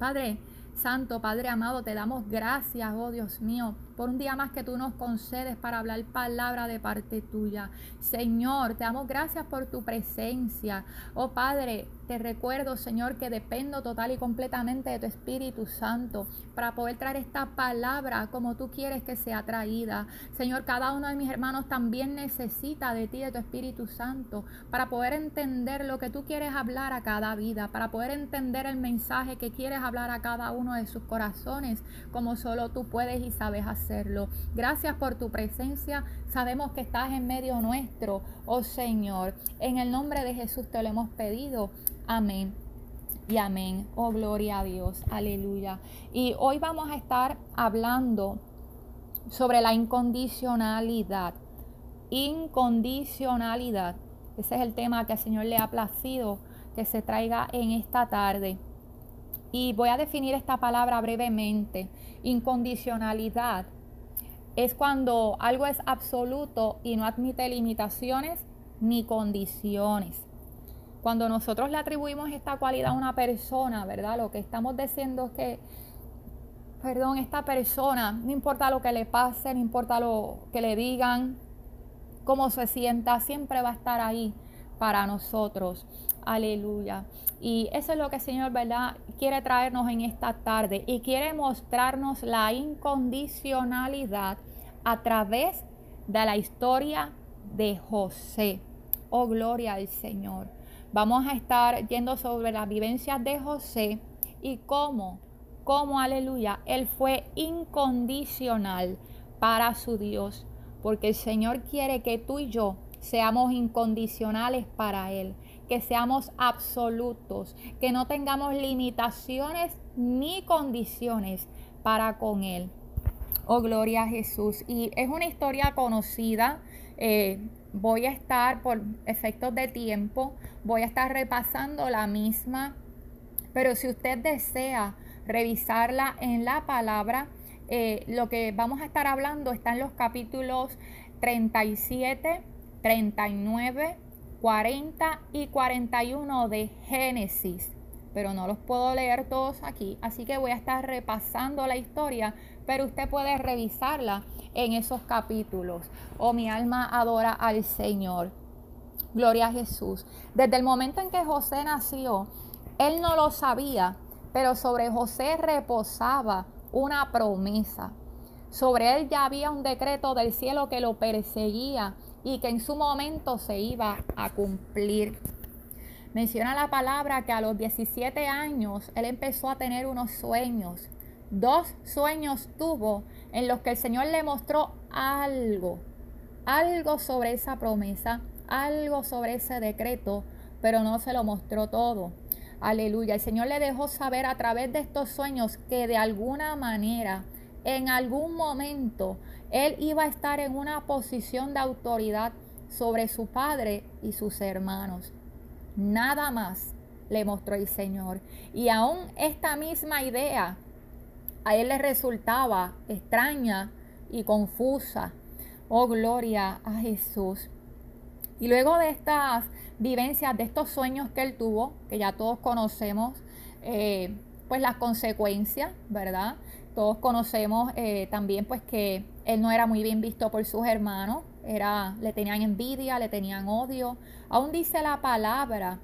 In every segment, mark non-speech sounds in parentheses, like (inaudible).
Padre Santo, Padre amado, te damos gracias, oh Dios mío, por un día más que tú nos concedes para hablar palabra de parte tuya. Señor, te damos gracias por tu presencia. Oh Padre, te recuerdo, Señor, que dependo total y completamente de tu Espíritu Santo para poder traer esta palabra como tú quieres que sea traída. Señor, cada uno de mis hermanos también necesita de ti, de tu Espíritu Santo, para poder entender lo que tú quieres hablar a cada vida, para poder entender el mensaje que quieres hablar a cada uno de sus corazones, como solo tú puedes y sabes Gracias por tu presencia. Sabemos que estás en medio nuestro, oh Señor. En el nombre de Jesús te lo hemos pedido. Amén. Y amén. Oh, gloria a Dios. Aleluya. Y hoy vamos a estar hablando sobre la incondicionalidad. Incondicionalidad. Ese es el tema que al Señor le ha placido que se traiga en esta tarde. Y voy a definir esta palabra brevemente. Incondicionalidad es cuando algo es absoluto y no admite limitaciones ni condiciones. Cuando nosotros le atribuimos esta cualidad a una persona, ¿verdad? Lo que estamos diciendo es que, perdón, esta persona, no importa lo que le pase, no importa lo que le digan, cómo se sienta, siempre va a estar ahí para nosotros. Aleluya. Y eso es lo que el Señor, ¿verdad? Quiere traernos en esta tarde y quiere mostrarnos la incondicionalidad a través de la historia de José. Oh, gloria al Señor. Vamos a estar yendo sobre las vivencias de José y cómo, cómo, aleluya, él fue incondicional para su Dios, porque el Señor quiere que tú y yo seamos incondicionales para Él, que seamos absolutos, que no tengamos limitaciones ni condiciones para con Él. Oh, gloria a Jesús. Y es una historia conocida. Eh, voy a estar, por efectos de tiempo, voy a estar repasando la misma, pero si usted desea revisarla en la palabra, eh, lo que vamos a estar hablando está en los capítulos 37, 39, 40 y 41 de Génesis pero no los puedo leer todos aquí, así que voy a estar repasando la historia, pero usted puede revisarla en esos capítulos. Oh, mi alma adora al Señor. Gloria a Jesús. Desde el momento en que José nació, él no lo sabía, pero sobre José reposaba una promesa. Sobre él ya había un decreto del cielo que lo perseguía y que en su momento se iba a cumplir. Menciona la palabra que a los 17 años él empezó a tener unos sueños. Dos sueños tuvo en los que el Señor le mostró algo, algo sobre esa promesa, algo sobre ese decreto, pero no se lo mostró todo. Aleluya. El Señor le dejó saber a través de estos sueños que de alguna manera, en algún momento, él iba a estar en una posición de autoridad sobre su padre y sus hermanos. Nada más le mostró el Señor. Y aún esta misma idea a él le resultaba extraña y confusa. Oh, gloria a Jesús. Y luego de estas vivencias, de estos sueños que él tuvo, que ya todos conocemos, eh, pues las consecuencias, ¿verdad? Todos conocemos eh, también pues que él no era muy bien visto por sus hermanos, era, le tenían envidia, le tenían odio. Aún dice la palabra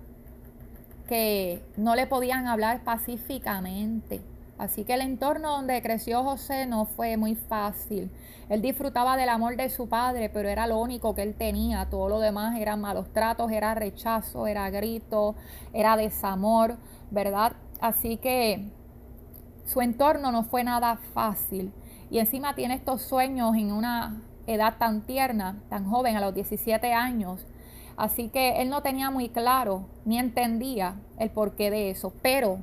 que no le podían hablar pacíficamente. Así que el entorno donde creció José no fue muy fácil. Él disfrutaba del amor de su padre, pero era lo único que él tenía. Todo lo demás eran malos tratos, era rechazo, era grito, era desamor, ¿verdad? Así que su entorno no fue nada fácil. Y encima tiene estos sueños en una edad tan tierna, tan joven, a los 17 años. Así que él no tenía muy claro ni entendía el porqué de eso, pero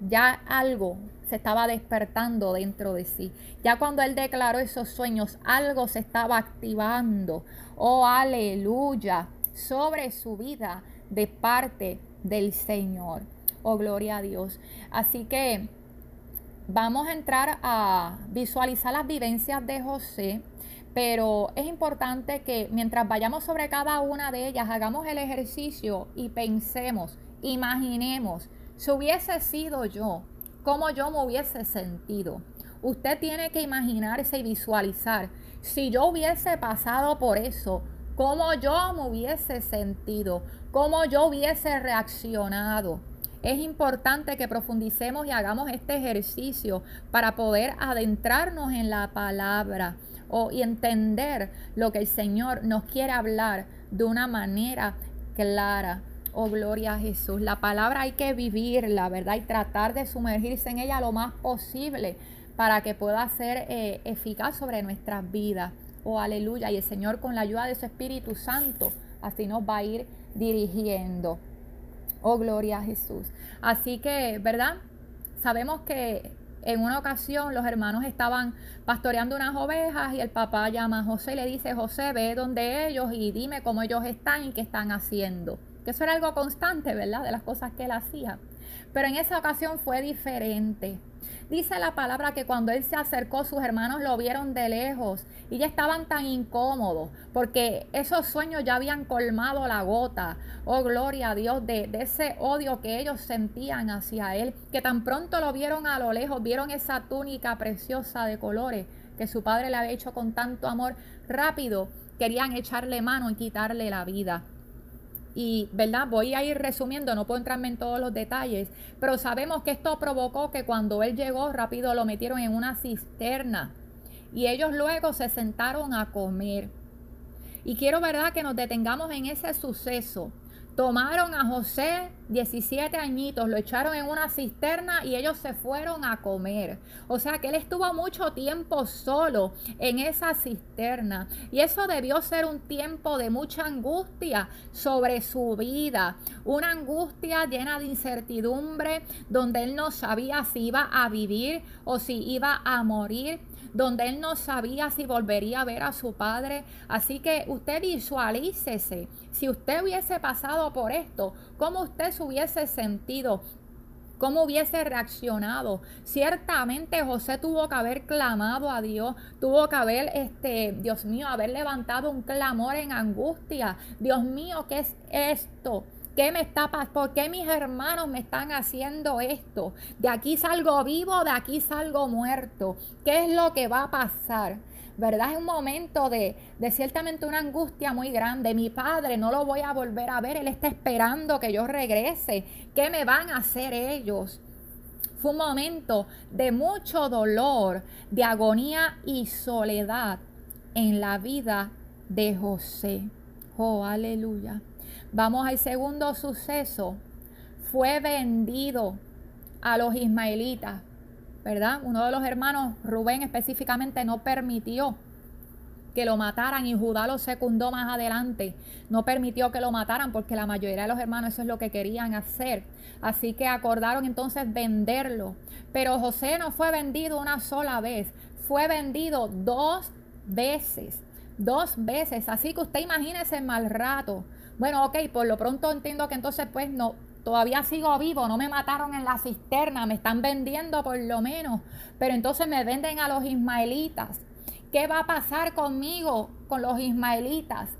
ya algo se estaba despertando dentro de sí. Ya cuando él declaró esos sueños, algo se estaba activando. Oh, aleluya, sobre su vida de parte del Señor. Oh, gloria a Dios. Así que vamos a entrar a visualizar las vivencias de José pero es importante que mientras vayamos sobre cada una de ellas, hagamos el ejercicio y pensemos, imaginemos, si hubiese sido yo, cómo yo me hubiese sentido. Usted tiene que imaginarse y visualizar, si yo hubiese pasado por eso, cómo yo me hubiese sentido, cómo yo hubiese reaccionado. Es importante que profundicemos y hagamos este ejercicio para poder adentrarnos en la palabra o, y entender lo que el Señor nos quiere hablar de una manera clara. Oh, gloria a Jesús. La palabra hay que vivirla, ¿verdad? Y tratar de sumergirse en ella lo más posible para que pueda ser eh, eficaz sobre nuestras vidas. Oh, aleluya. Y el Señor con la ayuda de su Espíritu Santo, así nos va a ir dirigiendo. Oh, gloria a Jesús. Así que, ¿verdad? Sabemos que en una ocasión los hermanos estaban pastoreando unas ovejas y el papá llama a José y le dice, José, ve donde ellos y dime cómo ellos están y qué están haciendo. Que eso era algo constante, ¿verdad? De las cosas que él hacía. Pero en esa ocasión fue diferente. Dice la palabra que cuando él se acercó, sus hermanos lo vieron de lejos y ya estaban tan incómodos porque esos sueños ya habían colmado la gota, oh gloria a Dios, de, de, ese odio que ellos sentían hacia él, que tan pronto lo vieron a lo lejos, vieron esa túnica preciosa de colores que su padre le había hecho con tanto amor, rápido querían echarle mano y quitarle la vida. Y, ¿verdad? Voy a ir resumiendo, no puedo entrarme en todos los detalles, pero sabemos que esto provocó que cuando él llegó rápido lo metieron en una cisterna y ellos luego se sentaron a comer. Y quiero, ¿verdad?, que nos detengamos en ese suceso Tomaron a José, 17 añitos, lo echaron en una cisterna y ellos se fueron a comer. O sea que él estuvo mucho tiempo solo en esa cisterna. Y eso debió ser un tiempo de mucha angustia sobre su vida. Una angustia llena de incertidumbre donde él no sabía si iba a vivir o si iba a morir donde él no sabía si volvería a ver a su padre. Así que usted visualícese, si usted hubiese pasado por esto, cómo usted se hubiese sentido, cómo hubiese reaccionado. Ciertamente José tuvo que haber clamado a Dios, tuvo que haber, este, Dios mío, haber levantado un clamor en angustia. Dios mío, ¿qué es esto? ¿Qué me está? ¿Por qué mis hermanos me están haciendo esto? De aquí salgo vivo, de aquí salgo muerto. ¿Qué es lo que va a pasar? ¿Verdad? Es un momento de, de ciertamente una angustia muy grande. Mi padre no lo voy a volver a ver. Él está esperando que yo regrese. ¿Qué me van a hacer ellos? Fue un momento de mucho dolor, de agonía y soledad en la vida de José. Oh, aleluya. Vamos al segundo suceso. Fue vendido a los ismaelitas, ¿verdad? Uno de los hermanos, Rubén específicamente, no permitió que lo mataran y Judá lo secundó más adelante. No permitió que lo mataran porque la mayoría de los hermanos eso es lo que querían hacer. Así que acordaron entonces venderlo. Pero José no fue vendido una sola vez, fue vendido dos veces. Dos veces. Así que usted imagínese el mal rato bueno, ok, por lo pronto entiendo que entonces pues no, todavía sigo vivo, no me mataron en la cisterna, me están vendiendo por lo menos, pero entonces me venden a los ismaelitas. ¿Qué va a pasar conmigo, con los ismaelitas?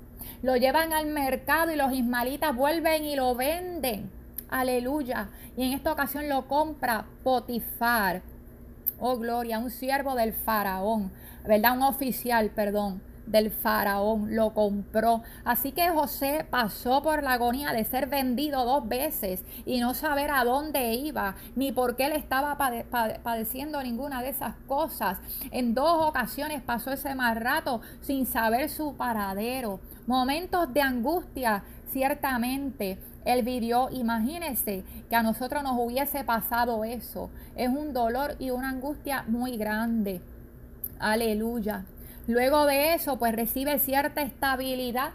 Lo llevan al mercado y los ismaelitas vuelven y lo venden. Aleluya. Y en esta ocasión lo compra Potifar. Oh, gloria, un siervo del faraón, ¿verdad? Un oficial, perdón del faraón, lo compró. Así que José pasó por la agonía de ser vendido dos veces y no saber a dónde iba, ni por qué le estaba padeciendo ninguna de esas cosas. En dos ocasiones pasó ese mal rato sin saber su paradero. Momentos de angustia, ciertamente. Él vivió, imagínese que a nosotros nos hubiese pasado eso. Es un dolor y una angustia muy grande. Aleluya. Luego de eso, pues recibe cierta estabilidad.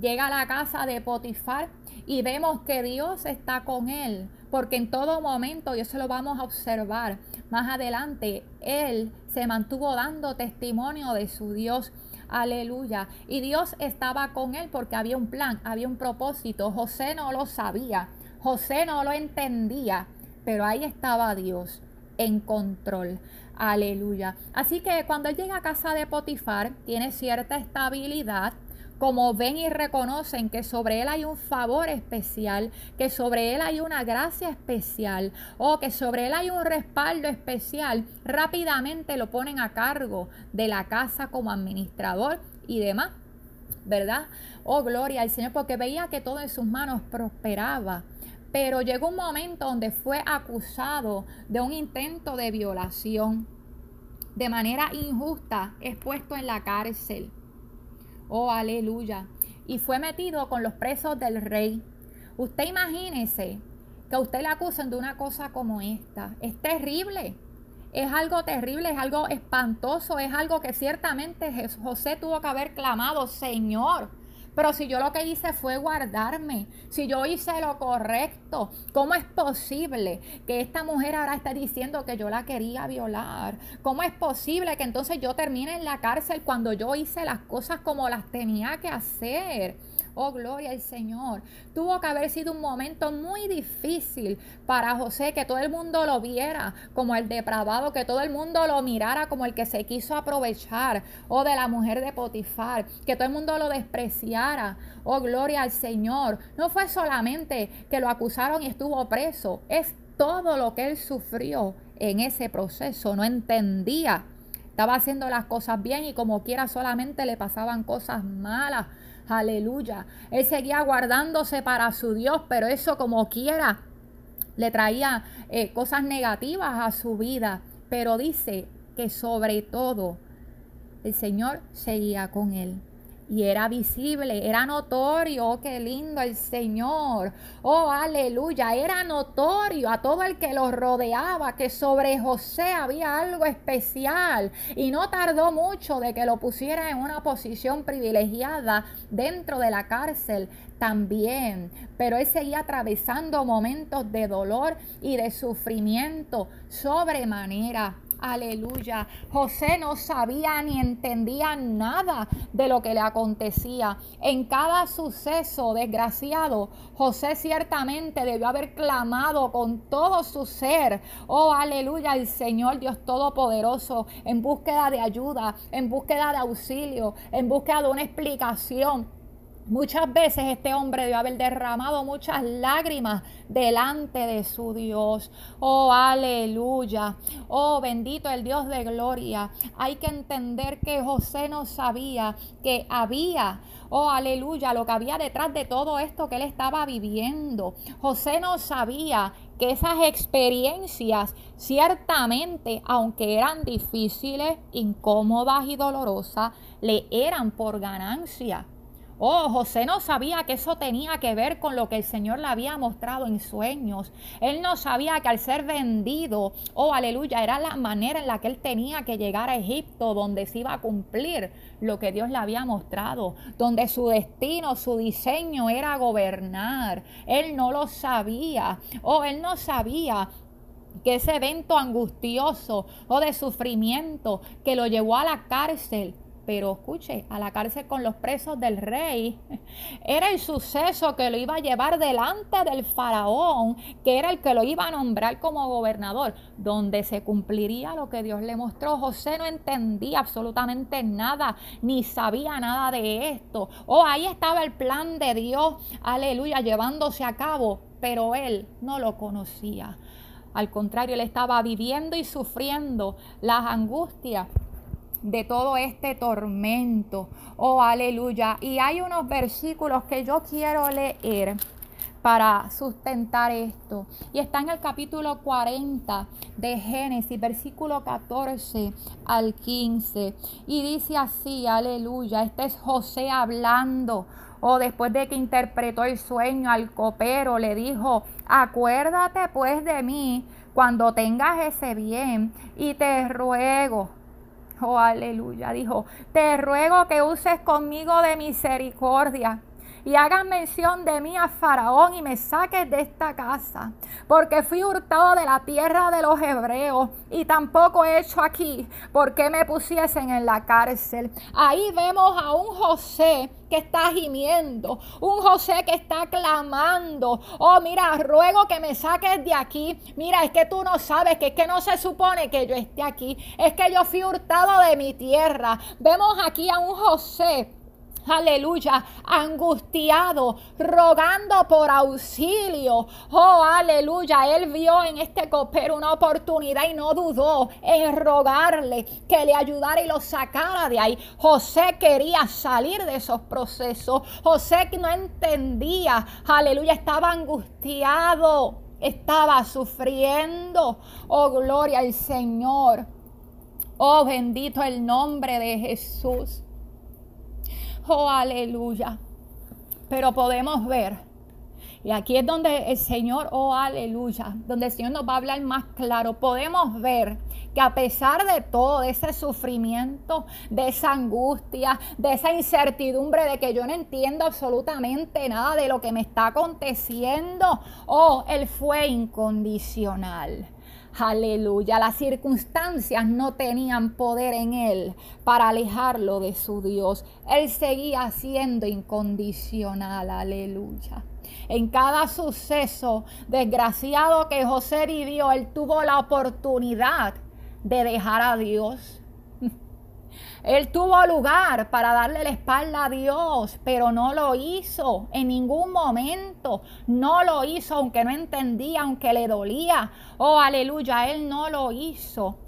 Llega a la casa de Potifar y vemos que Dios está con él, porque en todo momento, y eso lo vamos a observar más adelante, él se mantuvo dando testimonio de su Dios. Aleluya. Y Dios estaba con él porque había un plan, había un propósito. José no lo sabía, José no lo entendía, pero ahí estaba Dios en control. Aleluya. Así que cuando él llega a casa de Potifar, tiene cierta estabilidad, como ven y reconocen que sobre él hay un favor especial, que sobre él hay una gracia especial o que sobre él hay un respaldo especial, rápidamente lo ponen a cargo de la casa como administrador y demás. ¿Verdad? Oh, gloria al Señor, porque veía que todo en sus manos prosperaba. Pero llegó un momento donde fue acusado de un intento de violación. De manera injusta es puesto en la cárcel. Oh, aleluya. Y fue metido con los presos del rey. Usted imagínese que a usted le acusen de una cosa como esta. Es terrible. Es algo terrible, es algo espantoso, es algo que ciertamente José tuvo que haber clamado, Señor, pero si yo lo que hice fue guardarme, si yo hice lo correcto, ¿cómo es posible que esta mujer ahora esté diciendo que yo la quería violar? ¿Cómo es posible que entonces yo termine en la cárcel cuando yo hice las cosas como las tenía que hacer? Oh, gloria al Señor. Tuvo que haber sido un momento muy difícil para José, que todo el mundo lo viera como el depravado, que todo el mundo lo mirara como el que se quiso aprovechar, oh, de la mujer de Potifar, que todo el mundo lo despreciara. Oh, gloria al Señor. No fue solamente que lo acusaron y estuvo preso, es todo lo que él sufrió en ese proceso. No entendía. Estaba haciendo las cosas bien y como quiera solamente le pasaban cosas malas. Aleluya. Él seguía guardándose para su Dios, pero eso como quiera le traía eh, cosas negativas a su vida. Pero dice que sobre todo el Señor seguía con él y era visible, era notorio, oh, qué lindo el Señor, oh aleluya, era notorio a todo el que lo rodeaba que sobre José había algo especial y no tardó mucho de que lo pusiera en una posición privilegiada dentro de la cárcel también, pero él seguía atravesando momentos de dolor y de sufrimiento sobremanera. Aleluya. José no sabía ni entendía nada de lo que le acontecía. En cada suceso desgraciado, José ciertamente debió haber clamado con todo su ser. Oh, aleluya, el Señor Dios Todopoderoso, en búsqueda de ayuda, en búsqueda de auxilio, en búsqueda de una explicación Muchas veces este hombre debió haber derramado muchas lágrimas delante de su Dios. Oh, aleluya. Oh, bendito el Dios de gloria. Hay que entender que José no sabía que había, oh, aleluya, lo que había detrás de todo esto que él estaba viviendo. José no sabía que esas experiencias ciertamente, aunque eran difíciles, incómodas y dolorosas, le eran por ganancia. Oh, José no sabía que eso tenía que ver con lo que el Señor le había mostrado en sueños. Él no sabía que al ser vendido, oh, aleluya, era la manera en la que él tenía que llegar a Egipto, donde se iba a cumplir lo que Dios le había mostrado, donde su destino, su diseño era gobernar. Él no lo sabía. Oh, él no sabía que ese evento angustioso o de sufrimiento que lo llevó a la cárcel pero escuche, a la cárcel con los presos del rey, (laughs) era el suceso que lo iba a llevar delante del faraón, que era el que lo iba a nombrar como gobernador, donde se cumpliría lo que Dios le mostró. José no entendía absolutamente nada, ni sabía nada de esto. Oh, ahí estaba el plan de Dios, aleluya, llevándose a cabo, pero él no lo conocía. Al contrario, él estaba viviendo y sufriendo las angustias de todo este tormento. Oh, aleluya. Y hay unos versículos que yo quiero leer para sustentar esto. Y está en el capítulo 40 de Génesis, versículo 14 al 15. Y dice así, aleluya, este es José hablando. O oh, después de que interpretó el sueño al copero, le dijo, acuérdate pues de mí cuando tengas ese bien y te ruego Oh, aleluya. Dijo, te ruego que uses conmigo de misericordia y hagas mención de mí a Faraón y me saques de esta casa, porque fui hurtado de la tierra de los hebreos y tampoco he hecho aquí porque me pusiesen en la cárcel. Ahí vemos a un José que está gimiendo, un José que está clamando, oh mira, ruego que me saques de aquí, mira, es que tú no sabes que es que no se supone que yo esté aquí, es que yo fui hurtado de mi tierra. Vemos aquí a un José aleluya, angustiado, rogando por auxilio. Oh, aleluya, él vio en este copero una oportunidad y no dudó en rogarle que le ayudara y lo sacara de ahí. José quería salir de esos procesos. José no entendía, aleluya, estaba angustiado, estaba sufriendo. Oh, gloria al Señor. Oh, bendito el nombre de Jesús. Oh, aleluya. Pero podemos ver, y aquí es donde el Señor, oh, aleluya, donde el Señor nos va a hablar más claro. Podemos ver que a pesar de todo, ese sufrimiento, de esa angustia, de esa incertidumbre de que yo no entiendo absolutamente nada de lo que me está aconteciendo, oh, Él fue incondicional. Aleluya. Las circunstancias no tenían poder en él para alejarlo de su Dios. Él seguía siendo incondicional. Aleluya. En cada suceso desgraciado que José vivió, él tuvo la oportunidad de dejar a Dios él tuvo lugar para darle la espalda a Dios, pero no lo hizo en ningún momento. No lo hizo aunque no entendía, aunque le dolía. Oh, aleluya, él no lo hizo.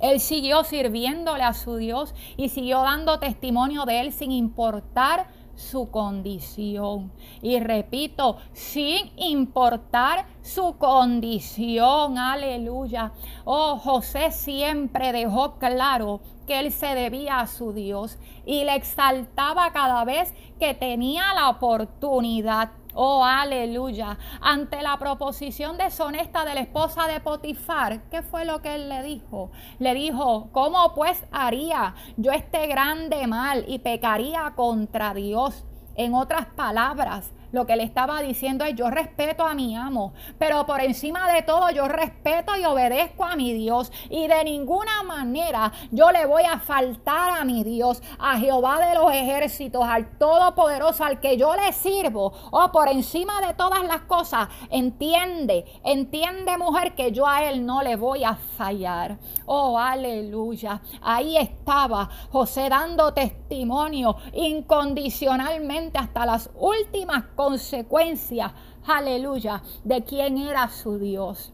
Él siguió sirviéndole a su Dios y siguió dando testimonio de él sin importar su condición. Y repito, sin importar su condición, aleluya. Oh, José siempre dejó claro que él se debía a su Dios y le exaltaba cada vez que tenía la oportunidad. Oh, aleluya. Ante la proposición deshonesta de la esposa de Potifar, ¿qué fue lo que él le dijo? Le dijo, ¿cómo pues haría yo este grande mal y pecaría contra Dios? En otras palabras, lo que le estaba diciendo es, yo respeto a mi amo, pero por encima de todo yo respeto y obedezco a mi Dios. Y de ninguna manera yo le voy a faltar a mi Dios, a Jehová de los ejércitos, al Todopoderoso, al que yo le sirvo. O por encima de todas las cosas, entiende, entiende mujer que yo a él no le voy a fallar. Oh, aleluya. Ahí estaba José dando testimonio incondicionalmente hasta las últimas cosas consecuencia, aleluya, de quién era su Dios.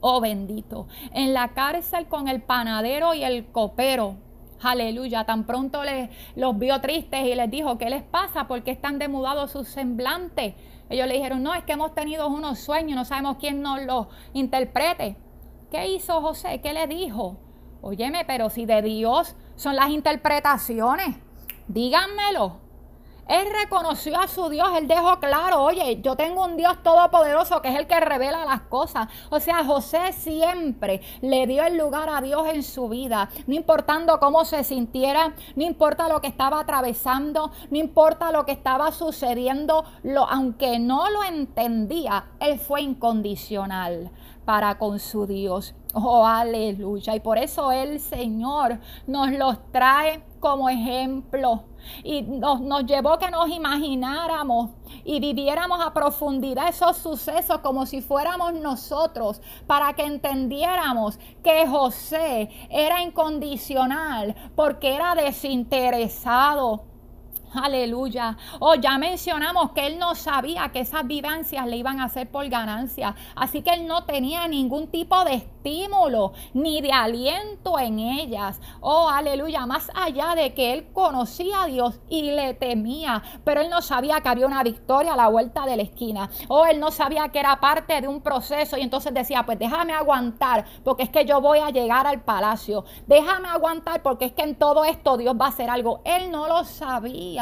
Oh bendito. En la cárcel con el panadero y el copero. Aleluya. Tan pronto les, los vio tristes y les dijo, ¿qué les pasa? ¿Por qué están demudados sus semblantes? Ellos le dijeron, no, es que hemos tenido unos sueños, no sabemos quién nos los interprete. ¿Qué hizo José? ¿Qué le dijo? Óyeme, pero si de Dios son las interpretaciones, díganmelo. Él reconoció a su Dios, él dejó claro, oye, yo tengo un Dios todopoderoso que es el que revela las cosas. O sea, José siempre le dio el lugar a Dios en su vida, no importando cómo se sintiera, no importa lo que estaba atravesando, no importa lo que estaba sucediendo, lo, aunque no lo entendía, él fue incondicional para con su Dios. Oh, aleluya. Y por eso el Señor nos los trae como ejemplo y nos, nos llevó que nos imagináramos y viviéramos a profundidad esos sucesos como si fuéramos nosotros, para que entendiéramos que José era incondicional porque era desinteresado Aleluya. Oh, ya mencionamos que él no sabía que esas vivencias le iban a hacer por ganancia. Así que él no tenía ningún tipo de estímulo ni de aliento en ellas. Oh, aleluya. Más allá de que él conocía a Dios y le temía, pero él no sabía que había una victoria a la vuelta de la esquina. Oh, él no sabía que era parte de un proceso y entonces decía, pues déjame aguantar porque es que yo voy a llegar al palacio. Déjame aguantar porque es que en todo esto Dios va a hacer algo. Él no lo sabía.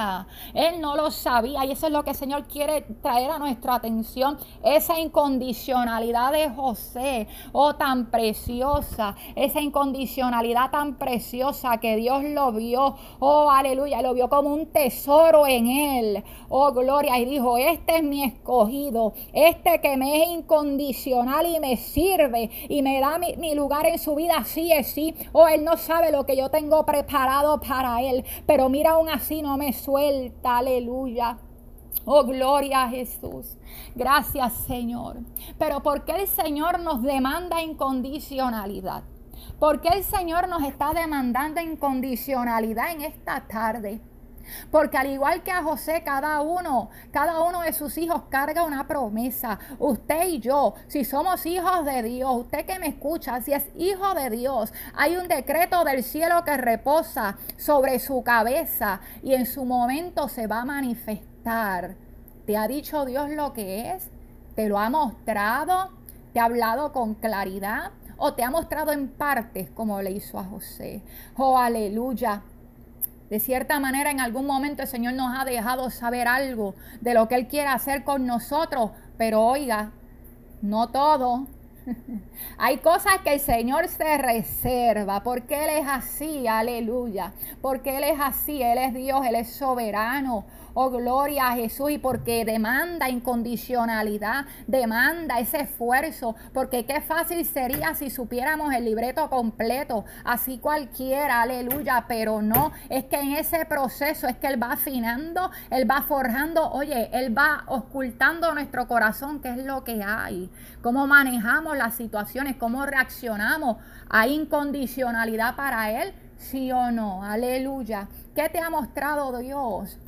Él no lo sabía y eso es lo que el Señor quiere traer a nuestra atención. Esa incondicionalidad de José, oh tan preciosa, esa incondicionalidad tan preciosa que Dios lo vio, oh aleluya, lo vio como un tesoro en él, oh gloria, y dijo, este es mi escogido, este que me es incondicional y me sirve y me da mi, lugar en su vida, sí es sí, oh él no sabe lo que yo tengo preparado para él, pero mira aún así no me suelta, aleluya. Oh, gloria a Jesús. Gracias, Señor. Pero ¿por qué el Señor nos demanda incondicionalidad? ¿Por qué el Señor nos está demandando incondicionalidad en esta tarde? Porque al igual que a José, cada uno, cada uno de sus hijos carga una promesa. Usted y yo, si somos hijos de Dios, usted que me escucha, si es hijo de Dios, hay un decreto del cielo que reposa sobre su cabeza y en su momento se va a manifestar. ¿Te ha dicho Dios lo que es? ¿Te lo ha mostrado? ¿Te ha hablado con claridad? ¿O te ha mostrado en partes como le hizo a José? Oh, aleluya. De cierta manera, en algún momento el Señor nos ha dejado saber algo de lo que Él quiere hacer con nosotros, pero oiga, no todo. (laughs) Hay cosas que el Señor se reserva porque Él es así, aleluya. Porque Él es así, Él es Dios, Él es soberano. Oh, gloria a Jesús. Y porque demanda incondicionalidad, demanda ese esfuerzo. Porque qué fácil sería si supiéramos el libreto completo. Así cualquiera, aleluya. Pero no, es que en ese proceso es que Él va afinando, Él va forjando. Oye, Él va ocultando nuestro corazón, qué es lo que hay. Cómo manejamos las situaciones, cómo reaccionamos. ¿Hay incondicionalidad para Él? Sí o no, aleluya. ¿Qué te ha mostrado Dios?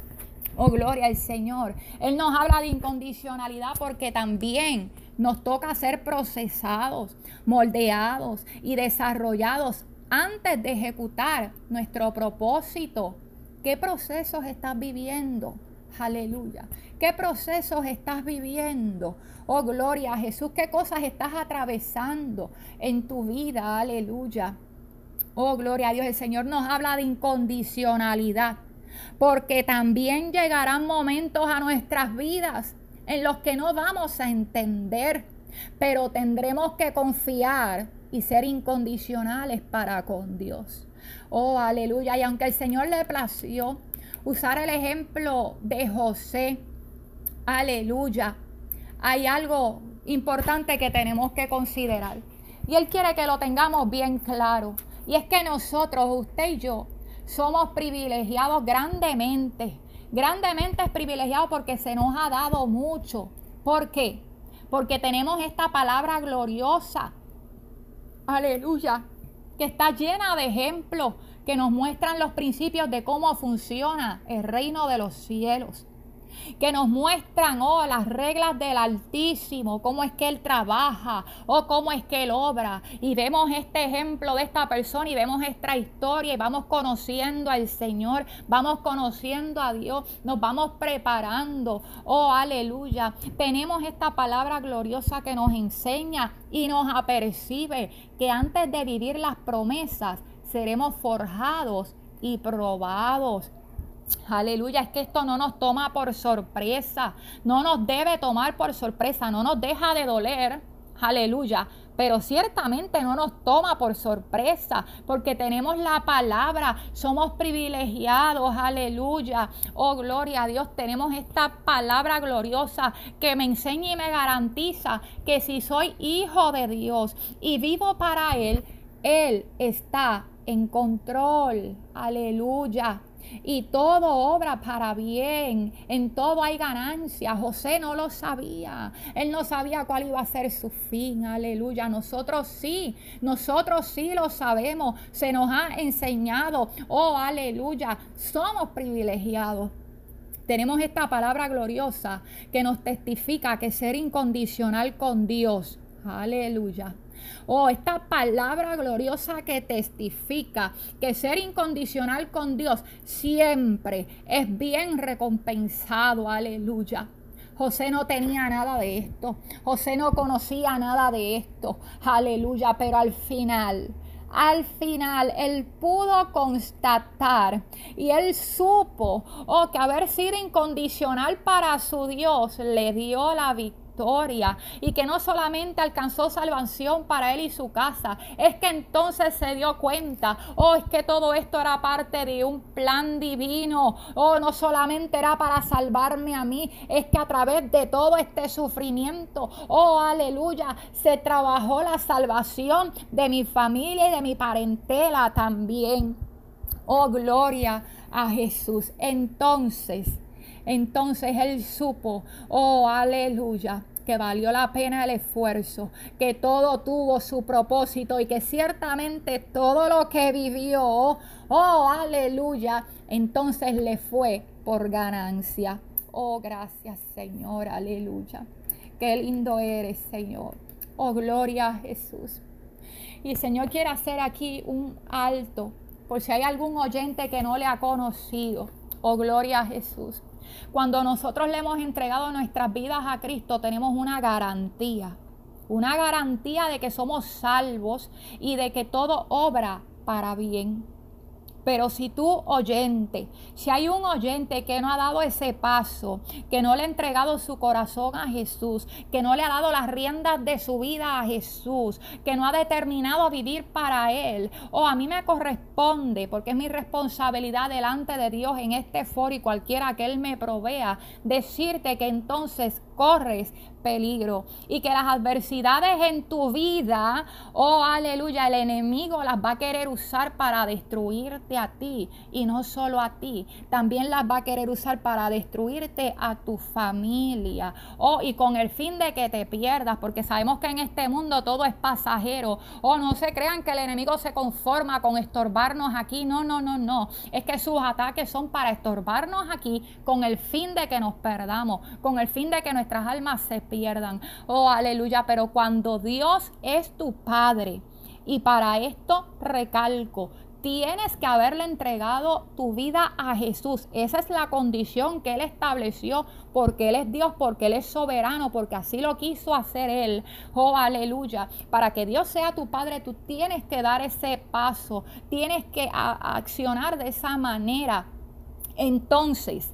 Oh, gloria al Señor. Él nos habla de incondicionalidad porque también nos toca ser procesados, moldeados y desarrollados antes de ejecutar nuestro propósito. ¿Qué procesos estás viviendo? Aleluya. ¿Qué procesos estás viviendo? Oh, gloria a Jesús. ¿Qué cosas estás atravesando en tu vida? Aleluya. Oh, gloria a Dios. El Señor nos habla de incondicionalidad porque también llegarán momentos a nuestras vidas en los que no vamos a entender, pero tendremos que confiar y ser incondicionales para con Dios. Oh, aleluya. Y aunque el Señor le plació usar el ejemplo de José, aleluya, hay algo importante que tenemos que considerar. Y Él quiere que lo tengamos bien claro. Y es que nosotros, usted y yo, somos privilegiados grandemente. Grandemente es privilegiado porque se nos ha dado mucho. ¿Por qué? Porque tenemos esta palabra gloriosa. Aleluya. Que está llena de ejemplos que nos muestran los principios de cómo funciona el reino de los cielos que nos muestran, oh, las reglas del Altísimo, cómo es que Él trabaja, o oh, cómo es que Él obra. Y vemos este ejemplo de esta persona y vemos esta historia y vamos conociendo al Señor, vamos conociendo a Dios, nos vamos preparando. Oh, aleluya. Tenemos esta palabra gloriosa que nos enseña y nos apercibe que antes de vivir las promesas seremos forjados y probados Aleluya, es que esto no nos toma por sorpresa, no nos debe tomar por sorpresa, no nos deja de doler. Aleluya, pero ciertamente no nos toma por sorpresa porque tenemos la palabra, somos privilegiados, aleluya. Oh, gloria a Dios, tenemos esta palabra gloriosa que me enseña y me garantiza que si soy hijo de Dios y vivo para Él, Él está en control, aleluya y todo obra para bien, en todo hay ganancia. José no lo sabía, él no sabía cuál iba a ser su fin, aleluya. Nosotros sí, nosotros sí lo sabemos, se nos ha enseñado, oh, aleluya, somos privilegiados. Tenemos esta palabra gloriosa que nos testifica que ser incondicional con Dios, aleluya Oh, esta palabra gloriosa que testifica que ser incondicional con Dios siempre es bien recompensado. Aleluya. José no tenía nada de esto. José no conocía nada de esto. Aleluya. Pero al final, al final él pudo constatar y él supo oh, que haber sido incondicional para su Dios le dio la victoria y que no solamente alcanzó salvación para él y su casa, es que entonces se dio cuenta, oh, es que todo esto era parte de un plan divino, oh, no solamente era para salvarme a mí, es que a través de todo este sufrimiento, oh, aleluya, se trabajó la salvación de mi familia y de mi parentela también. Oh, gloria a Jesús. Entonces, entonces él supo, oh, aleluya, que valió la pena el esfuerzo, que todo tuvo su propósito y que ciertamente todo lo que vivió, oh, aleluya, entonces le fue por ganancia. Oh, gracias Señor, aleluya. Qué lindo eres, Señor. Oh, gloria a Jesús. Y el Señor quiere hacer aquí un alto, por si hay algún oyente que no le ha conocido. Oh, gloria a Jesús. Cuando nosotros le hemos entregado nuestras vidas a Cristo, tenemos una garantía. Una garantía de que somos salvos y de que todo obra para bien. Pero si tú oyente, si hay un oyente que no ha dado ese paso, que no le ha entregado su corazón a Jesús, que no le ha dado las riendas de su vida a Jesús, que no ha determinado vivir para Él, o a mí me corresponde, porque es mi responsabilidad delante de Dios en este foro y cualquiera que Él me provea, decirte que entonces corres peligro y que las adversidades en tu vida, oh aleluya, el enemigo las va a querer usar para destruirte a ti y no solo a ti, también las va a querer usar para destruirte a tu familia, oh y con el fin de que te pierdas, porque sabemos que en este mundo todo es pasajero, oh no se crean que el enemigo se conforma con estorbarnos aquí, no, no, no, no, es que sus ataques son para estorbarnos aquí con el fin de que nos perdamos, con el fin de que nuestras almas se pierdan. Oh, aleluya. Pero cuando Dios es tu Padre, y para esto recalco, tienes que haberle entregado tu vida a Jesús. Esa es la condición que Él estableció, porque Él es Dios, porque Él es soberano, porque así lo quiso hacer Él. Oh, aleluya. Para que Dios sea tu Padre, tú tienes que dar ese paso, tienes que accionar de esa manera. Entonces,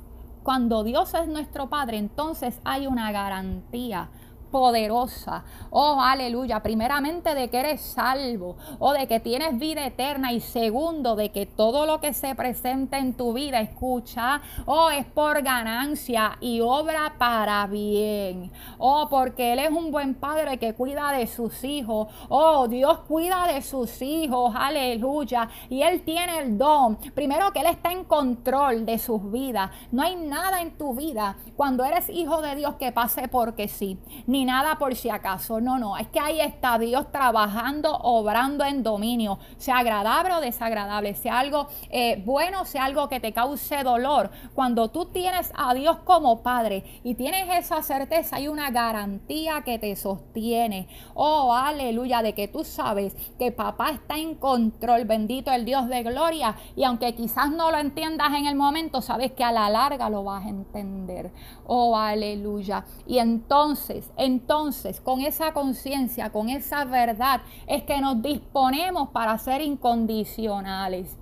cuando Dios es nuestro Padre, entonces hay una garantía poderosa. Oh, aleluya. Primeramente de que eres salvo o de que tienes vida eterna y segundo de que todo lo que se presenta en tu vida, escucha, oh, es por ganancia y obra para bien. Oh, porque Él es un buen padre que cuida de sus hijos. Oh, Dios cuida de sus hijos. Aleluya. Y Él tiene el don. Primero que Él está en control de sus vidas. No hay nada en tu vida cuando eres hijo de Dios que pase porque sí. Ni nada por si acaso. No, no, es que ahí está Dios trabajando, obrando en dominio, sea agradable o desagradable, sea algo eh, bueno, sea algo que te cause dolor. Cuando tú tienes a Dios como Padre y tienes esa certeza, hay una garantía que te sostiene. Oh, aleluya, de que tú sabes que papá está en control, bendito el Dios de gloria. Y aunque quizás no lo entiendas en el momento, sabes que a la larga lo vas a entender. Oh, aleluya. Y entonces, entonces, con esa conciencia, con esa verdad, es que nos disponemos para ser incondicionales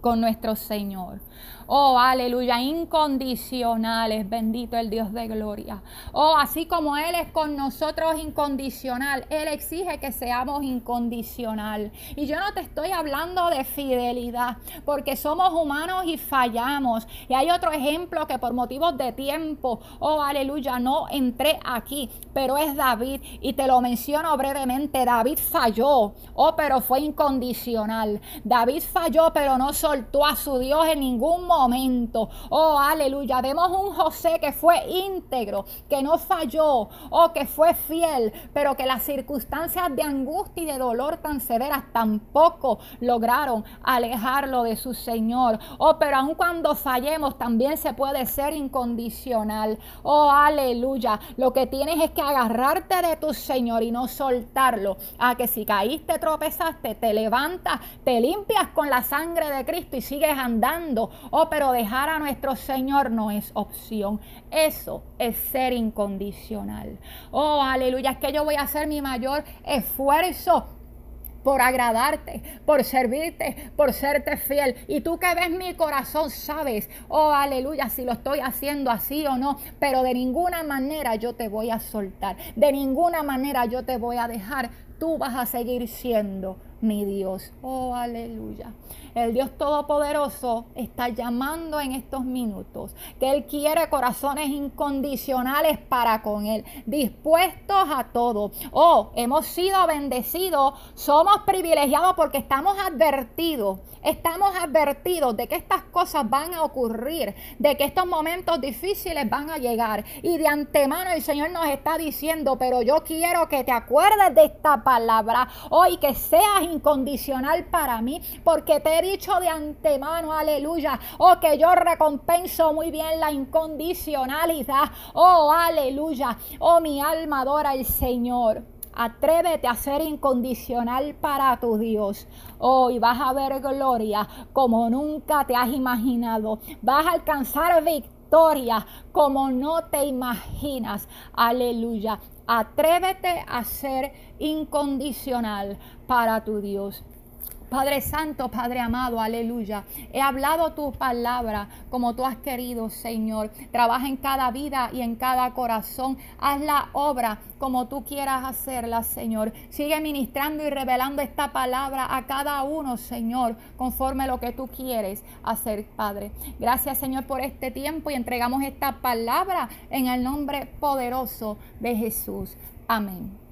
con nuestro Señor. Oh, aleluya, incondicionales, bendito el Dios de gloria. Oh, así como Él es con nosotros incondicional, Él exige que seamos incondicional. Y yo no te estoy hablando de fidelidad, porque somos humanos y fallamos. Y hay otro ejemplo que por motivos de tiempo, oh, aleluya, no entré aquí, pero es David. Y te lo menciono brevemente, David falló, oh, pero fue incondicional. David falló, pero no soltó a su Dios en ningún momento momento. Oh, aleluya. Vemos un José que fue íntegro, que no falló, oh, que fue fiel, pero que las circunstancias de angustia y de dolor tan severas tampoco lograron alejarlo de su Señor. Oh, pero aun cuando fallemos también se puede ser incondicional. Oh, aleluya. Lo que tienes es que agarrarte de tu Señor y no soltarlo. A que si caíste, tropezaste, te levantas, te limpias con la sangre de Cristo y sigues andando. Oh, pero dejar a nuestro Señor no es opción. Eso es ser incondicional. Oh, aleluya, es que yo voy a hacer mi mayor esfuerzo por agradarte, por servirte, por serte fiel. Y tú que ves mi corazón, sabes, oh aleluya, si lo estoy haciendo así o no, pero de ninguna manera yo te voy a soltar, de ninguna manera yo te voy a dejar, tú vas a seguir siendo mi Dios. Oh, aleluya. El Dios Todopoderoso está llamando en estos minutos que Él quiere corazones incondicionales para con Él, dispuestos a todo. Oh, hemos sido bendecidos, somos privilegiados porque estamos advertidos, estamos advertidos de que estas cosas van a ocurrir, de que estos momentos difíciles van a llegar. Y de antemano el Señor nos está diciendo, pero yo quiero que te acuerdes de esta palabra hoy, que seas incondicional para mí, porque te he dicho de antemano, aleluya, oh que yo recompenso muy bien la incondicionalidad, oh aleluya, oh mi alma adora al Señor. Atrévete a ser incondicional para tu Dios. Hoy vas a ver gloria como nunca te has imaginado. Vas a alcanzar victoria como no te imaginas. Aleluya. Atrévete a ser incondicional para tu Dios. Padre Santo, Padre amado, aleluya. He hablado tu palabra como tú has querido, Señor. Trabaja en cada vida y en cada corazón. Haz la obra como tú quieras hacerla, Señor. Sigue ministrando y revelando esta palabra a cada uno, Señor, conforme lo que tú quieres hacer, Padre. Gracias, Señor, por este tiempo y entregamos esta palabra en el nombre poderoso de Jesús. Amén.